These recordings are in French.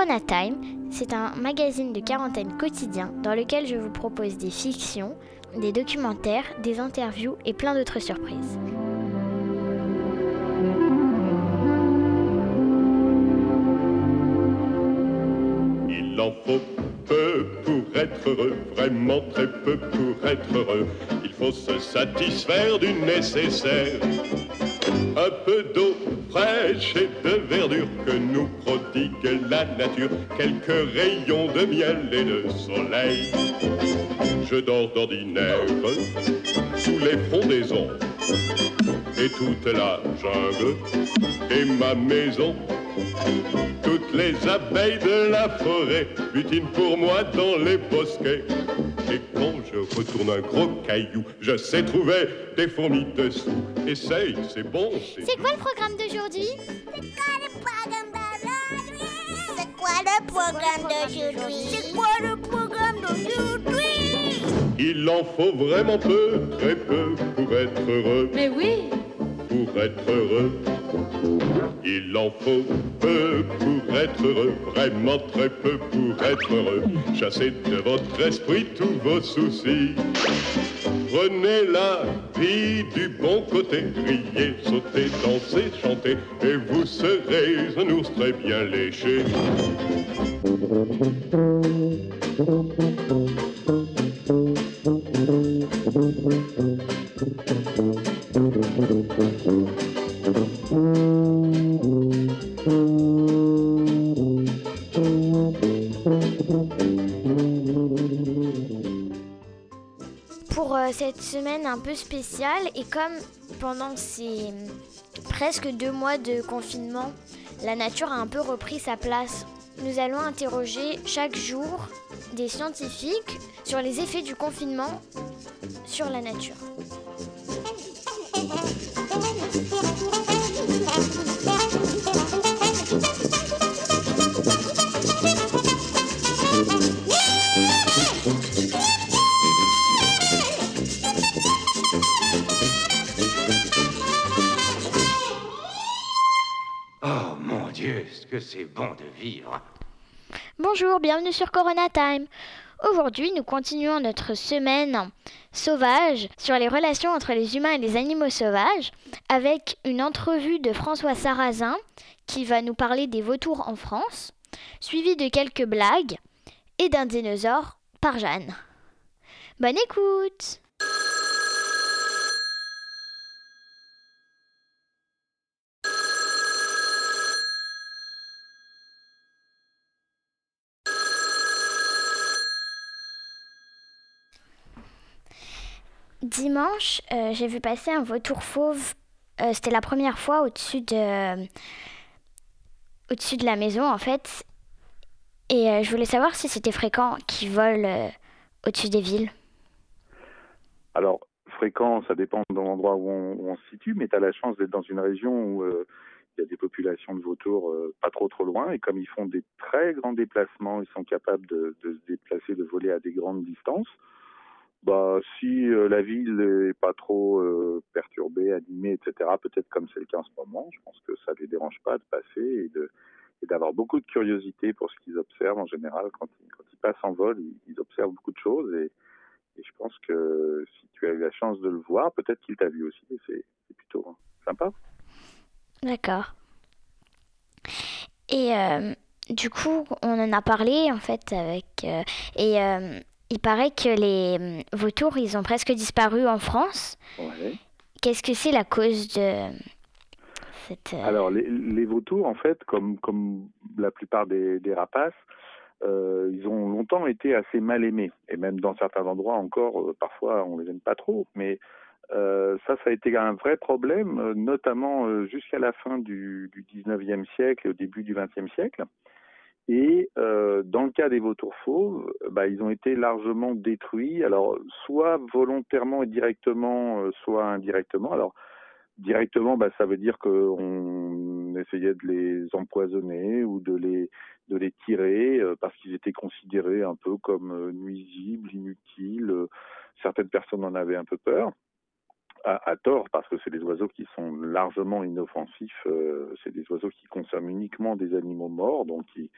Corona c'est un magazine de quarantaine quotidien dans lequel je vous propose des fictions, des documentaires, des interviews et plein d'autres surprises. Il en faut peu pour être heureux, vraiment très peu pour être heureux. Il faut se satisfaire du nécessaire. Un peu d'eau fraîche et de verdure que nous nature. Quelques rayons de miel et de soleil. Je dors d'ordinaire sous les frondaisons et toute la jungle et ma maison. Toutes les abeilles de la forêt butinent pour moi dans les bosquets. Et quand je retourne un gros caillou, je sais trouver des fourmis dessous. Essaye, c'est bon. C'est quoi le programme d'aujourd'hui? Quoi le programme d'aujourd'hui? C'est quoi le programme d'aujourd'hui? Il en faut vraiment peu, très peu pour être heureux. Mais oui Pour être heureux. Il en faut peu pour être heureux, vraiment très peu pour être heureux. Chassez de votre esprit tous vos soucis. Prenez la vie du bon côté, riez, sautez, dansez, chantez, et vous serez un ours très bien léché. Peu spéciale et comme pendant ces presque deux mois de confinement, la nature a un peu repris sa place, nous allons interroger chaque jour des scientifiques sur les effets du confinement sur la nature. C'est bon de vivre. Bonjour, bienvenue sur Corona Time. Aujourd'hui, nous continuons notre semaine sauvage sur les relations entre les humains et les animaux sauvages avec une entrevue de François Sarrazin qui va nous parler des vautours en France, suivi de quelques blagues et d'un dinosaure par Jeanne. Bonne écoute Dimanche, euh, j'ai vu passer un vautour fauve. Euh, C'était la première fois au-dessus de, au-dessus de la maison, en fait. Et euh, je voulais savoir si c'était fréquent qu'ils volent euh, au-dessus des villes. Alors, fréquent, ça dépend de l'endroit où on, se situe, mais tu as la chance d'être dans une région où il y a des populations de vautours pas trop trop loin, et comme ils font des très grands déplacements, ils sont capables de se déplacer, de voler à des grandes distances. Bah, si euh, la ville est pas trop euh, perturbée, animée, etc., peut-être comme c'est le cas en ce moment, je pense que ça les dérange pas de passer et de et d'avoir beaucoup de curiosité pour ce qu'ils observent en général quand ils, quand ils passent en vol, ils, ils observent beaucoup de choses et, et je pense que si tu as eu la chance de le voir, peut-être qu'il t'a vu aussi et c'est c'est plutôt sympa. D'accord. Et euh, du coup, on en a parlé en fait avec. euh, et euh, il paraît que les euh, vautours, ils ont presque disparu en France. Ouais. Qu'est-ce que c'est la cause de cette. euh, Alors, les, les vautours, en fait, comme, comme la plupart des, des rapaces, euh, ils ont longtemps été assez mal aimés. Et même dans certains endroits encore, euh, parfois, on les aime pas trop. Mais euh, ça, ça a été un vrai problème, notamment jusqu'à la fin du, du 19e siècle et au début du 20e siècle. Et euh, dans le cas des vautours fauves, bah, ils ont été largement détruits, alors soit volontairement et directement, euh, soit indirectement. Alors directement, bah, ça veut dire qu'on essayait de les empoisonner ou de les de les tirer euh, parce qu'ils étaient considérés un peu comme nuisibles, inutiles. Certaines personnes en avaient un peu peur. À, à tort, parce que c'est des oiseaux qui sont largement inoffensifs. euh, c'est des oiseaux qui consomment uniquement des animaux morts, donc ils,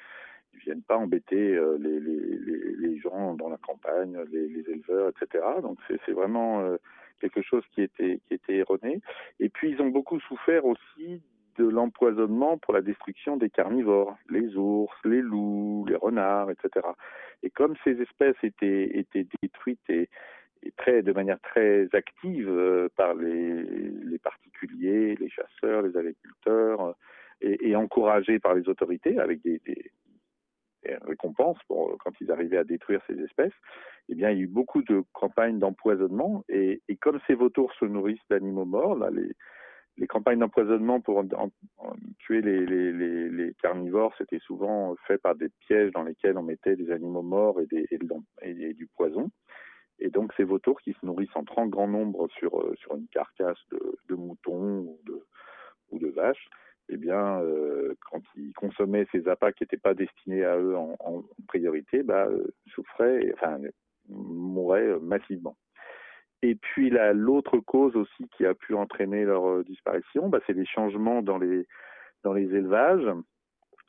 ils viennent pas embêter euh, les, les, les, gens dans la campagne, les, les éleveurs, etc. Donc c'est vraiment euh, quelque chose qui était, qui était erroné. Et puis ils ont beaucoup souffert aussi de l'empoisonnement pour la destruction des carnivores, les ours, les loups, les renards, etc. Et comme ces espèces étaient, étaient détruites et, de manière très active euh, par les, particuliers, les chasseurs, les agriculteurs, euh, et, et encouragées par les autorités avec des, récompenses pour quand ils arrivaient à détruire ces espèces, eh bien, il y a eu beaucoup de campagnes d'empoisonnement. Et, comme ces vautours se nourrissent d'animaux morts, les, campagnes d'empoisonnement pour tuer les, carnivores, c'était souvent fait par des pièges dans lesquels on mettait des animaux morts et du poison. Et donc ces vautours qui se nourrissent en très grand nombre sur, euh, sur une carcasse de, de mouton ou de, ou de vache, eh bien, euh, quand ils consommaient ces appâts qui n'étaient pas destinés à eux en, priorité, bah, euh, souffraient, enfin, mouraient massivement. Et puis l'autre cause aussi qui a pu entraîner leur disparition, bah, c'est les changements dans les dans les élevages,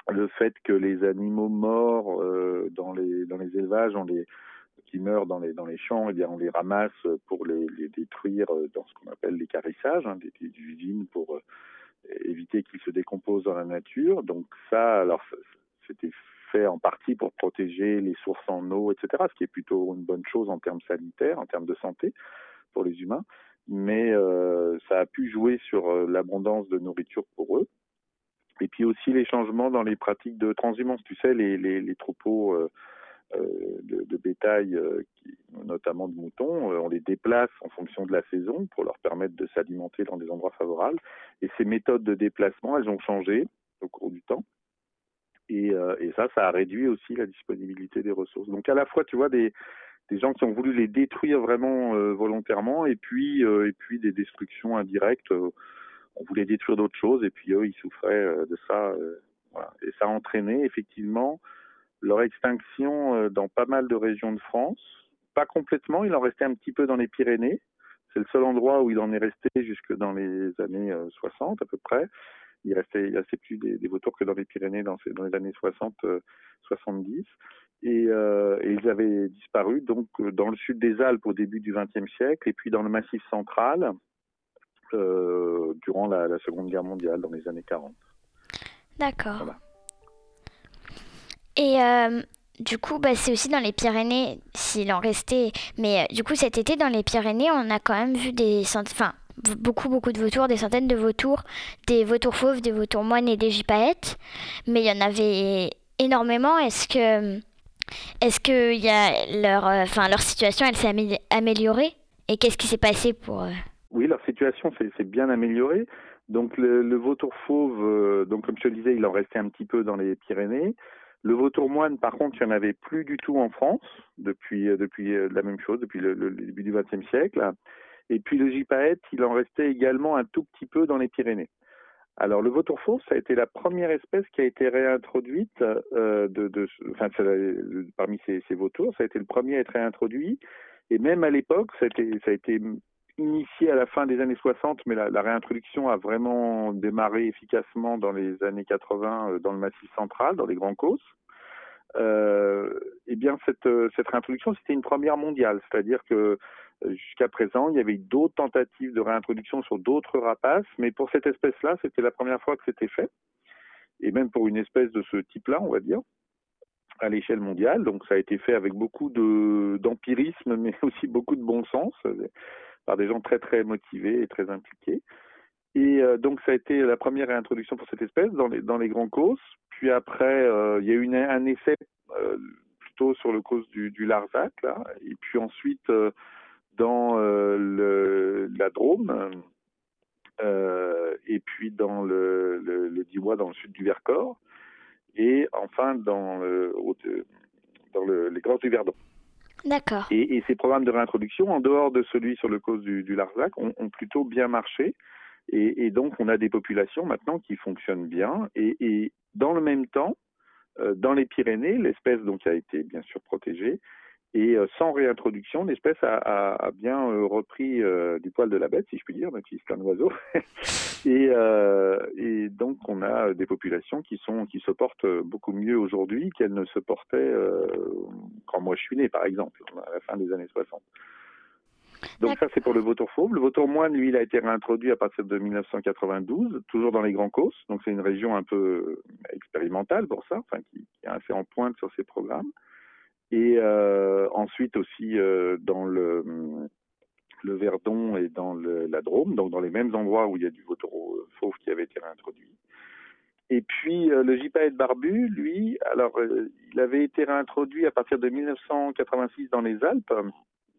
le fait que les animaux morts dans les dans les élevages, on les qui meurent dans les champs, eh bien on les ramasse pour les, détruire dans ce qu'on appelle l'écarissage, hein, des, des usines pour euh, éviter qu'ils se décomposent dans la nature. Donc ça, alors c'était fait en partie pour protéger les sources en eau, etc., ce qui est plutôt une bonne chose en termes sanitaires, en termes de santé pour les humains, mais euh, ça a pu jouer sur euh, l'abondance de nourriture pour eux. Et puis aussi les changements dans les pratiques de transhumance. Tu sais, les, troupeaux euh, euh de, de, bétail, euh, notamment de moutons, euh, on les déplace en fonction de la saison pour leur permettre de s'alimenter dans des endroits favorables. Et ces méthodes de déplacement, elles ont changé au cours du temps. Et, ça, ça a réduit aussi la disponibilité des ressources. Donc à la fois, tu vois, des, gens qui ont voulu les détruire vraiment euh, volontairement et puis euh, des destructions indirectes euh, on voulait détruire d'autres choses et puis eux ils souffraient de ça et ça a entraîné effectivement leur extinction dans pas mal de régions de France pas complètement il en restait un petit peu dans les Pyrénées c'est le seul endroit où il en est resté jusque dans les années 60 à peu près il restait restait plus des, des vautours que dans les Pyrénées dans, ces, dans les années 60 70 et, euh, et, ils avaient disparu donc euh, dans le sud des Alpes au début du XXe siècle et puis dans le Massif central euh, durant la, la, Seconde Guerre mondiale dans les années 40. D'accord. Voilà. Et euh, du coup, bah, c'est aussi dans les Pyrénées, s'il en restait. Mais euh, du coup, cet été, dans les Pyrénées, on a quand même vu des enfin, beaucoup, beaucoup de vautours, des centaines de vautours, des vautours fauves, des vautours moines et des gypaètes. Mais il y en avait énormément. Est-ce que est-ce que y a leur, euh, leur situation, elle s'est améliorée? Et qu'est-ce qui s'est passé pour... Oui, leur situation s'est bien améliorée. Donc le, vautour fauve, donc comme je le disais, il en restait un petit peu dans les Pyrénées. Le vautour moine, par contre, il n'y en avait plus du tout en France depuis, euh, depuis la même chose, depuis le, début du XXe siècle. Et puis le gypaète, il en restait également un tout petit peu dans les Pyrénées. Alors le vautour fauve, ça a été la première espèce qui a été réintroduite euh, parmi ces, vautours, ça a été le premier à être réintroduit. Et même à l'époque, ça, a été initié à la fin des années 60, mais la, réintroduction a vraiment démarré efficacement dans les années 80 euh, dans le Massif central, dans les Grands Causses. Euh, eh bien, cette, cette réintroduction, c'était une première mondiale, c'est-à-dire que Jusqu'à présent, il y avait d'autres tentatives de réintroduction sur d'autres rapaces, mais pour cette espèce-là, c'était la première fois que c'était fait, et même pour une espèce de ce type-là, on va dire, à l'échelle mondiale. Donc ça a été fait avec beaucoup d'empirisme, mais aussi beaucoup de bon sens, par des gens très très motivés et très impliqués. Et euh, donc ça a été la première réintroduction pour cette espèce dans les, dans les grands causes. Puis après, euh, il y a eu une, un essai euh, plutôt sur le cause du, du Larzac, là. Et puis ensuite, euh, dans euh, le, la Drôme, euh, et puis dans le, le, le Diois, dans le sud du Vercors, et enfin dans, le, dans le, les Gorges du Verdon. D'accord. Et, ces programmes de réintroduction, en dehors de celui sur le cause du, Larzac, ont, plutôt bien marché. Et, donc, on a des populations maintenant qui fonctionnent bien. Et, dans le même temps, euh, dans les Pyrénées, l'espèce donc a été bien sûr protégée, Et euh, sans réintroduction, l'espèce a, bien euh, repris du poil de la bête, si je puis dire, même si c'est un oiseau. et, donc, on a des populations qui sont qui se portent beaucoup mieux aujourd'hui qu'elles ne se portaient quand moi je suis né, par exemple, à la fin des années 60. Donc ça, c'est pour le vautour fauve. Le vautour moine, lui, il a été réintroduit à partir de 1992, toujours dans les Grands Causses. Donc c'est une région un peu expérimentale pour ça, enfin qui, est assez en pointe sur ces programmes et euh, ensuite aussi euh, dans le, le Verdon et dans le, la Drôme, donc dans les mêmes endroits où il y a du vautour fauve qui avait été réintroduit. Et puis euh, le gypaète barbu, lui, alors euh, il avait été réintroduit à partir de 1986 dans les Alpes.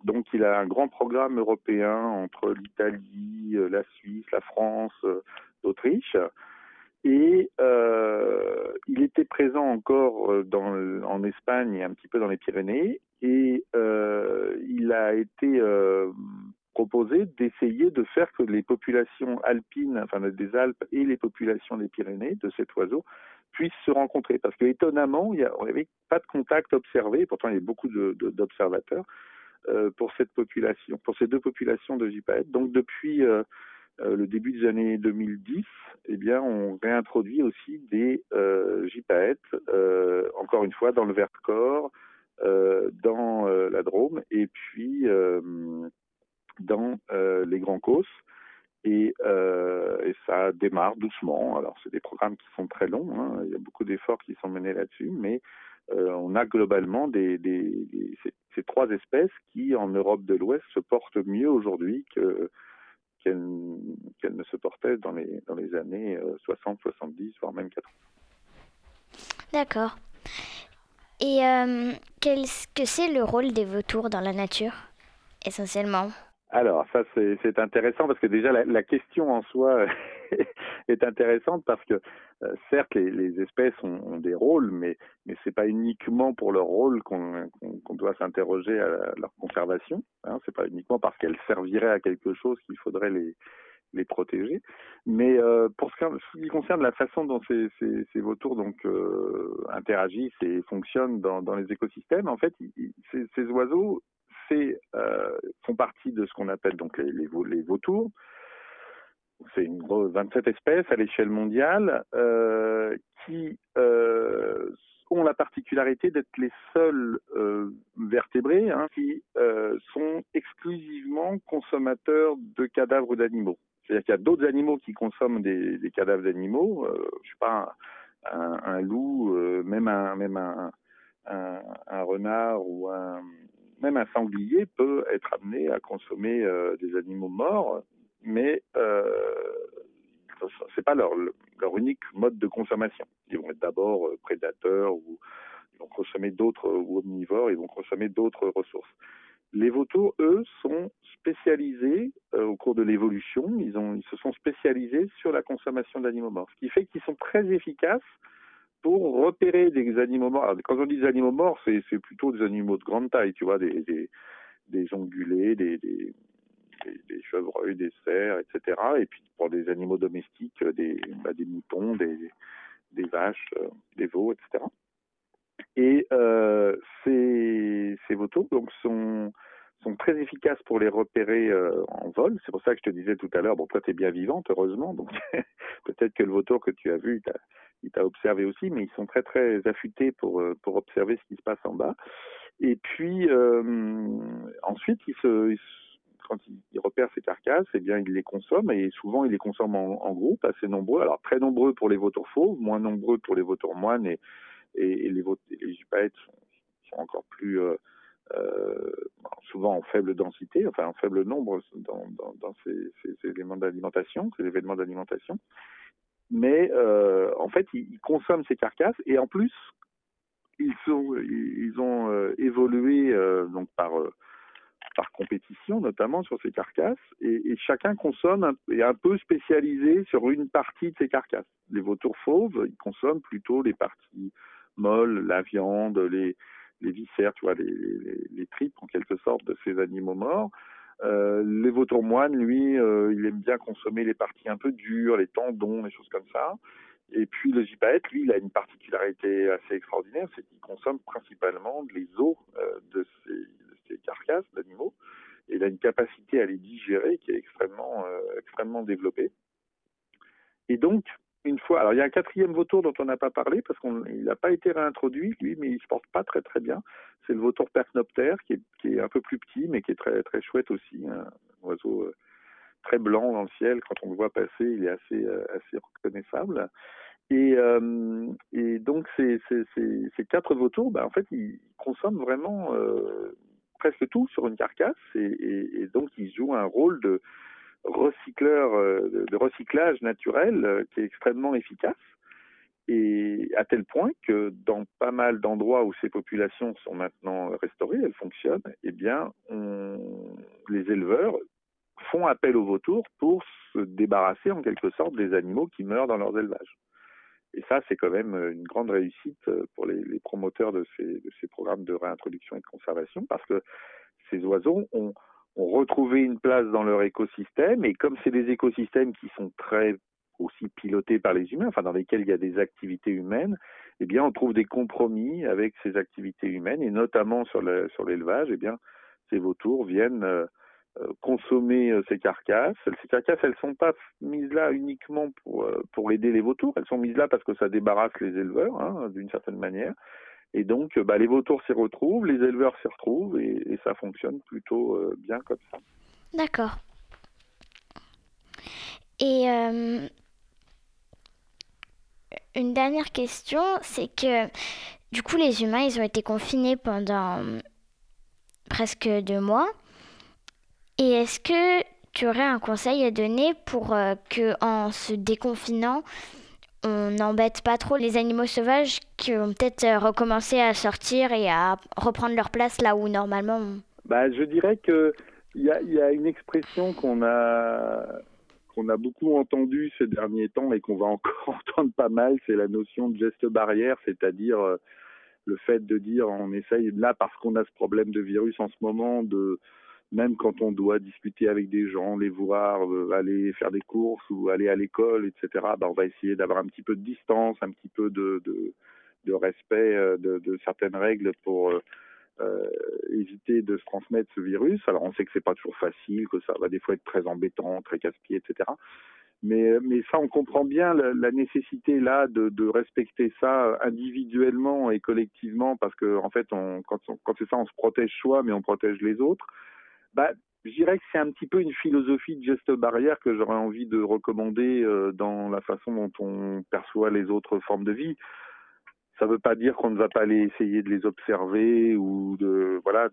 Donc il a un grand programme européen entre l'Italie, euh, la Suisse, la France, l'Autriche. Et il était présent encore en Espagne et un petit peu dans les Pyrénées. Et il a été proposé d'essayer de faire que les populations alpines, enfin des Alpes et les populations des Pyrénées de cet oiseau puissent se rencontrer. Parce que étonnamment, il n'y avait pas de contact observé. Pourtant, il y a beaucoup d'observateurs euh, pour cette population, pour ces deux populations de gypaètes. Donc depuis euh, euh, le début des années 2010, eh bien, on réintroduit aussi des euh, encore une fois dans le Vercors, dans la Drôme et puis euh, dans les Grands Causses. Et, et, ça démarre doucement. Alors, c'est des programmes qui sont très longs. Hein. Il y a beaucoup d'efforts qui sont menés là-dessus, mais on a globalement ces, trois espèces qui, en Europe de l'Ouest, se portent mieux aujourd'hui que qu'elle qu ne se les, dans les années 60, 70, voire même 80. D'accord. Et euh, qu'est-ce que c'est le rôle des vautours dans la nature, essentiellement? Alors, ça, c'est intéressant parce que déjà, la, question en soi est intéressante parce que, euh, certes, les, espèces ont, des rôles, mais, mais ce n'est pas uniquement pour leur rôle qu'on qu qu doit s'interroger à, leur conservation. Hein, ce n'est pas uniquement parce qu'elles serviraient à quelque chose qu'il faudrait les, protéger. Mais euh, pour ce qui concerne la façon dont ces, vautours donc euh, interagissent et fonctionnent dans, les écosystèmes, en fait, ces, oiseaux euh, font partie de ce qu'on appelle donc les, vautours. C'est une 27 espèces à l'échelle mondiale euh, qui euh, ont la particularité d'être les seuls vertébrés hein, qui sont exclusivement consommateurs de cadavres d'animaux. C'est-à-dire qu'il y a d'autres animaux qui consomment des, cadavres d'animaux. Je sais pas un, loup, même un, renard ou un même un sanglier peut être amené à consommer euh, des animaux morts, mais euh, c'est pas leur, unique mode de consommation. Ils vont être d'abord euh, prédateurs ou ils vont consommer d'autres ou omnivores, ils vont consommer d'autres ressources. Les vautours, eux, sont spécialisés au cours de l'évolution. Ils se sont spécialisés sur la consommation d'animaux morts, ce qui fait qu'ils sont très efficaces pour repérer des animaux morts. Quand on dit des animaux morts, c'est plutôt des animaux de grande taille, tu vois, des, des, des ongulés, des, chevreuils, des cerfs, etc. Et puis pour des animaux domestiques, des, bah, des moutons, des, des vaches, euh, des veaux, etc. Et euh, ces, ces vautours donc, sont, sont très efficaces pour les repérer euh, en vol. C'est pour ça que je te disais tout à l'heure, bon, toi, tu es bien vivante, heureusement, donc peut-être que le vautour que tu as vu, il t'a observé aussi, mais ils sont très, très affûtés pour, euh, pour observer ce qui se passe en bas. Et puis, euh, ensuite, quand ils repèrent ces carcasses, eh bien, ils les consomment, et souvent, ils les consomment en, en groupe, assez nombreux. Alors, très nombreux pour les vautours fauves, moins nombreux pour les vautours moines, et, et, et les, les gypaètes sont, sont encore plus... souvent en faible densité, enfin en faible nombre dans, ces, éléments d'alimentation, ces événements d'alimentation. Mais euh, en fait, ils, consomment ces carcasses et en plus, ils, ont euh, évolué euh, donc par euh, compétition notamment sur ces carcasses et, et chacun consomme un, est un peu spécialisé sur une partie de ces carcasses. Les vautours fauves, ils consomment plutôt les parties molles, la viande, les les viscères, tu vois, les, tripes en quelque sorte de ces animaux morts. Euh, les vautours moines, lui, euh, il aime bien consommer les parties un peu dures, les tendons, les choses comme ça. Et puis le gypaète, lui, il a une particularité assez extraordinaire, c'est qu'il consomme principalement les os euh, de, ces, de, ces, carcasses d'animaux. Et il a une capacité à les digérer qui est extrêmement, euh, extrêmement développée. Et donc, une fois, alors il y a un quatrième vautour dont on n'a pas parlé parce qu'il n'a pas été réintroduit, lui, mais il se porte pas très très bien. C'est le vautour percnoptère qui est, un peu plus petit, mais qui est très très chouette aussi, un oiseau euh, très blanc dans le ciel. Quand on le voit passer, il est assez euh, assez reconnaissable. Et, euh, donc ces, quatre vautours, bah, en fait, ils consomment vraiment presque tout sur une carcasse, et, donc ils jouent un rôle de recycleur, euh, de recyclage naturel euh, qui est extrêmement efficace. Et à tel point que dans pas mal d'endroits où ces populations sont maintenant restaurées, elles fonctionnent, eh bien, les éleveurs font appel aux vautours pour se débarrasser en quelque sorte des animaux qui meurent dans leurs élevages. Et ça, c'est quand même une grande réussite pour les, promoteurs de ces, programmes de réintroduction et de conservation, parce que ces oiseaux ont, ont retrouvé une place dans leur écosystème, et comme c'est des écosystèmes qui sont très aussi pilotés par les humains, enfin dans lesquels il y a des activités humaines, eh bien on trouve des compromis avec ces activités humaines, et notamment sur le, sur l'élevage, eh ces vautours viennent euh, consommer euh, ces carcasses. Ces carcasses, elles sont pas mises là uniquement pour euh, pour aider les vautours, elles sont mises là parce que ça débarrasse les éleveurs, hein, d'une certaine manière. Et donc, bah, les vautours s'y retrouvent, les éleveurs s'y retrouvent, et, et, ça fonctionne plutôt euh, bien comme ça. D'accord. Et euh, une dernière question, c'est que du coup, les humains, ils ont été confinés pendant presque deux mois. Et est-ce que tu aurais un conseil à donner pour euh, que, en se déconfinant, on n'embête pas trop les animaux sauvages qui vont peut-être recommencer à sortir et à reprendre leur place là où normalement. Bah, je dirais que il y a, y a, une expression qu'on a qu'on a beaucoup entendue ces derniers temps et qu'on va encore entendre pas mal, c'est la notion de geste barrière, c'est-à-dire euh, le fait de dire on essaye là parce qu'on a ce problème de virus en ce moment de même quand on doit discuter avec des gens, les voir, euh, aller faire des courses ou aller à l'école, etc., bah, on va essayer d'avoir un petit peu de distance, un petit peu de, de, respect euh, de, certaines règles pour euh, éviter de se transmettre ce virus. Alors on sait que c'est pas toujours facile, que ça va des fois être très embêtant, très casse-pied, etc. Mais, mais ça, on comprend bien la, nécessité là de, de, respecter ça individuellement et collectivement, parce que en fait, quand, quand c'est ça, on se protège soi, mais on protège les autres bah, je dirais que c'est un petit peu une philosophie de geste barrière que j'aurais envie de recommander euh, dans la façon dont on perçoit les autres formes de vie. Ça ne veut pas dire qu'on ne va pas aller essayer de les observer ou de voilà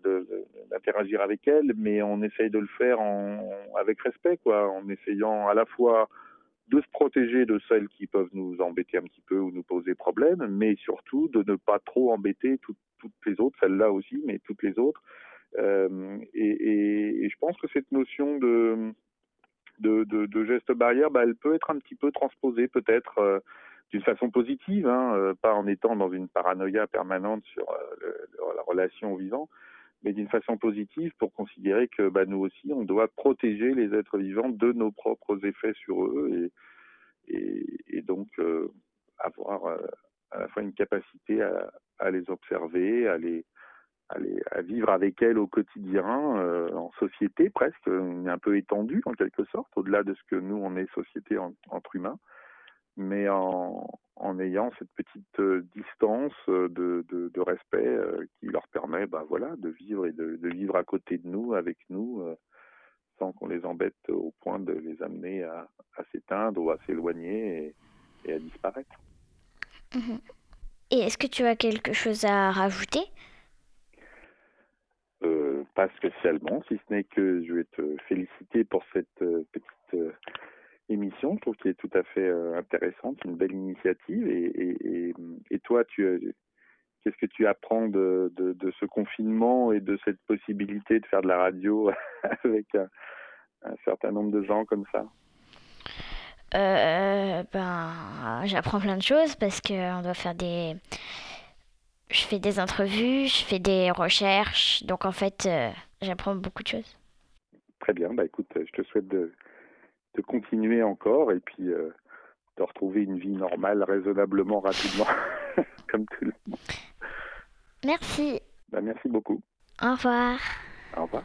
d'interagir avec elles, mais on essaye de le faire avec respect, en essayant à la fois de se protéger de celles qui peuvent nous embêter un petit peu ou nous poser problème, mais surtout de ne pas trop embêter tout, toutes les autres, celles-là aussi, mais toutes les autres, euh, et, je pense que cette notion de, geste barrière, bah, elle peut être un petit peu transposée peut-être euh, d'une façon positive, hein, euh, pas en étant dans une paranoïa permanente sur la relation au vivant, mais d'une façon positive pour considérer que bah, nous aussi, on doit protéger les êtres vivants de nos propres effets sur eux et, donc avoir à la fois une capacité à les observer, à les, à, vivre avec elles au quotidien, euh, en société presque, un peu étendue en quelque sorte, au-delà de ce que nous on est société en, entre humains, mais en, ayant cette petite euh, distance de, de, respect euh, qui leur permet, ben voilà, de vivre et de, vivre à côté de nous, avec nous, euh, sans qu'on les embête au point de les amener à, s'éteindre ou à s'éloigner et, à disparaître. Mmh. Et est-ce que tu as quelque chose à rajouter? euh, pas spécialement, si ce n'est que je vais te féliciter pour cette euh, petite euh, émission. Je trouve qu'elle est tout à fait euh, intéressante, une belle initiative. Et, toi, tu qu'est-ce que tu apprends de, ce confinement et de cette possibilité de faire de la radio avec un, certain nombre de gens comme ça? Ben, j'apprends plein de choses parce qu'on doit faire des. Je fais des entrevues, je fais des recherches, donc en fait, euh, j'apprends beaucoup de choses. Très bien, bah écoute, je te souhaite de, de continuer encore et puis euh, de retrouver une vie normale raisonnablement rapidement, comme tout le monde. Merci. Ben, merci beaucoup. Au revoir. Au revoir.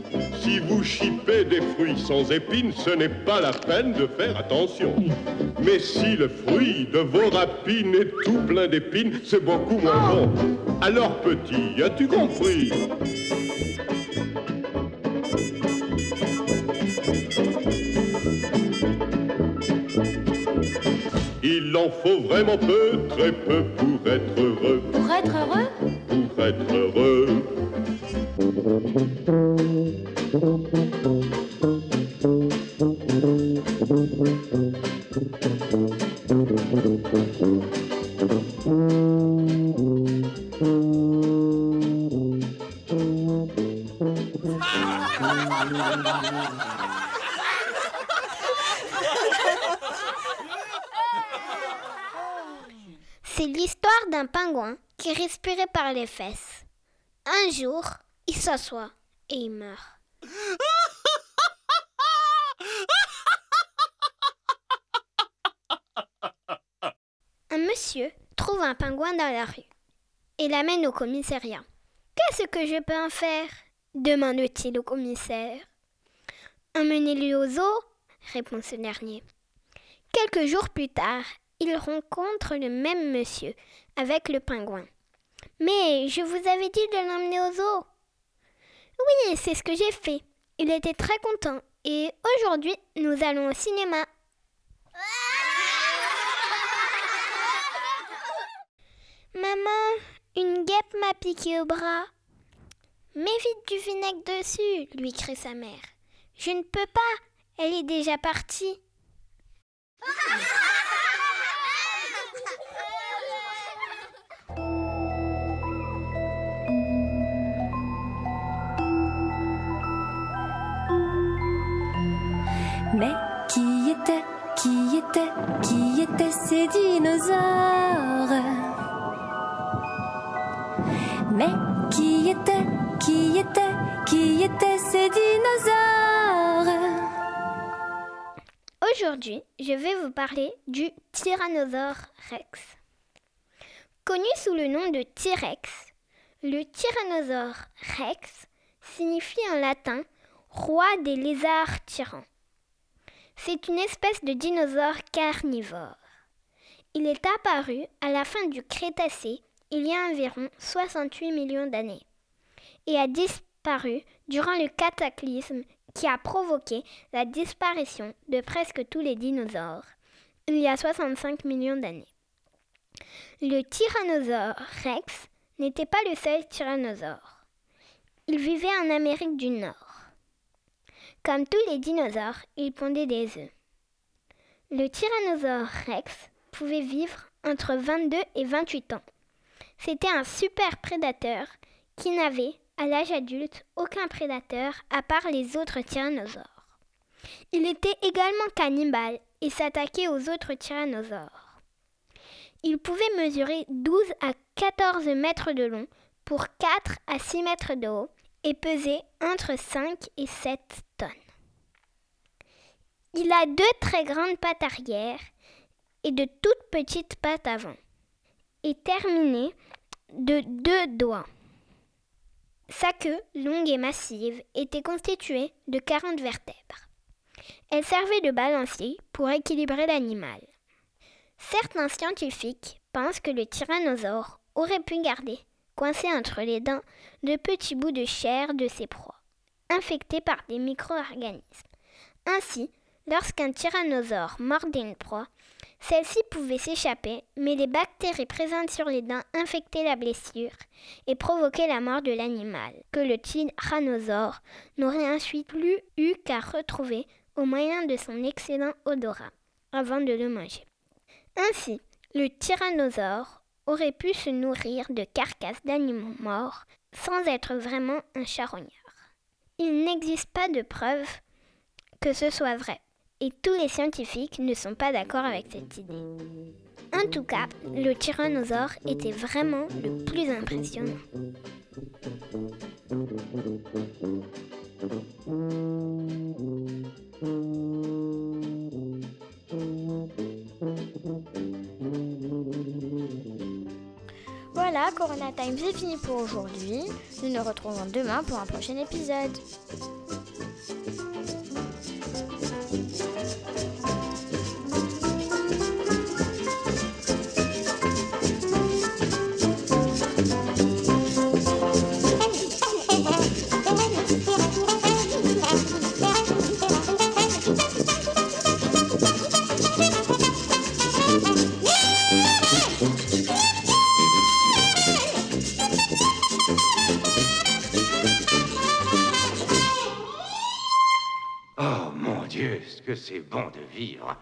Si vous chipez des fruits sans épines, ce n'est pas la peine de faire attention. Mais si le fruit de vos rapines est tout plein d'épines, c'est beaucoup moins bon. Alors petit, as-tu compris? Il en faut vraiment peu, très peu pour être heureux. Pour être heureux? Pour être heureux. C'est l'histoire d'un pingouin qui respirait par les fesses. Un jour, il s'assoit et il meurt. Un monsieur trouve un pingouin dans la rue et l'amène au commissariat. Qu'est-ce que je peux en faire? demande-t-il au commissaire. Emmenez-le au zoo, répond ce dernier. Quelques jours plus tard, il rencontre le même monsieur avec le pingouin. Mais je vous avais dit de l'emmener au zoo. Oui, c'est ce que j'ai fait. Il était très content. Et aujourd'hui, nous allons au cinéma. Maman, une guêpe m'a piqué au bras. Mets vite du vinaigre dessus, lui crie sa mère. Je ne peux pas, elle est déjà partie. qui étaient ces dinosaures Mais qui était, qui était, qui étaient ces dinosaures? Aujourd'hui, je vais vous parler du Tyrannosaure Rex. Connu sous le nom de T-Rex, le Tyrannosaure Rex signifie en latin roi des lézards tyrans. C'est une espèce de dinosaure carnivore. Il est apparu à la fin du Crétacé, il y a environ 68 millions d'années, et a disparu durant le cataclysme qui a provoqué la disparition de presque tous les dinosaures, il y a 65 millions d'années. Le tyrannosaure Rex n'était pas le seul tyrannosaure. Il vivait en Amérique du Nord. Comme tous les dinosaures, il pondait des œufs. Le tyrannosaure Rex pouvait vivre entre 22 et 28 ans. C'était un super prédateur qui n'avait, à l'âge adulte, aucun prédateur à part les autres tyrannosaures. Il était également cannibale et s'attaquait aux autres tyrannosaures. Il pouvait mesurer 12 à 14 mètres de long pour 4 à 6 mètres de haut et peser entre 5 et 7 tonnes. Il a deux très grandes pattes arrière et de toutes petites pattes avant, et terminées de deux doigts. Sa queue, longue et massive, était constituée de 40 vertèbres. Elle servait de balancier pour équilibrer l'animal. Certains scientifiques pensent que le tyrannosaure aurait pu garder, coincé entre les dents, de petits bouts de chair de ses proies, infectés par des micro-organismes. Ainsi, lorsqu'un tyrannosaure mordait une proie, celle-ci pouvait s'échapper, mais les bactéries présentes sur les dents infectaient la blessure et provoquaient la mort de l'animal, que le tyrannosaure n'aurait ensuite plus eu qu'à retrouver au moyen de son excellent odorat avant de le manger. Ainsi, le tyrannosaure aurait pu se nourrir de carcasses d'animaux morts sans être vraiment un charognard. Il n'existe pas de preuve que ce soit vrai, et tous les scientifiques ne sont pas d'accord avec cette idée. En tout cas, le tyrannosaure était vraiment le plus impressionnant. Voilà, Corona Time, c'est fini pour aujourd'hui. Nous nous retrouvons demain pour un prochain épisode. Bon de vivre.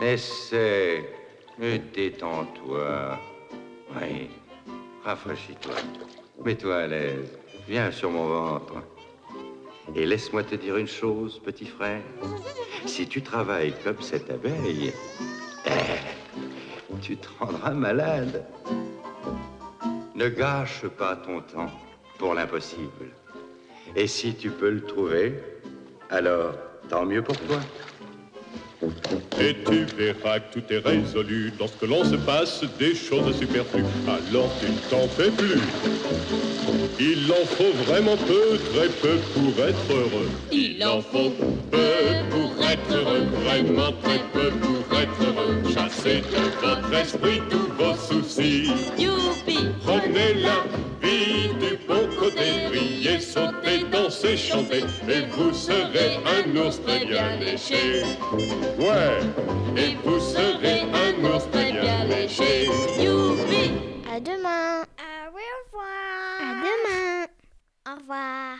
Essaie. Détends-toi. Oui. Rafraîchis-toi. Mets-toi à l'aise. Viens sur mon ventre. Et laisse-moi te dire une chose, petit frère. Si tu travailles comme cette abeille, eh, tu te rendras malade. Ne gâche pas ton temps pour l'impossible. Et si tu peux le trouver, alors tant mieux pour toi. Et tu verras que tout est résolu lorsque l'on se passe des choses superflues. Alors tu ne t'en fais plus. Il en faut vraiment peu, très peu pour être heureux. Il en faut peu pour être heureux, vraiment très peu pour être heureux. Chassez de votre esprit tous vos soucis. Youpi Prenez la vie du bon côté, riez, sautez, dansez, chantez, et vous serez un ours très bien léché. Ouais, et vous serez un ours très bien léché. Youpi À demain. À Au revoir. demain Au revoir.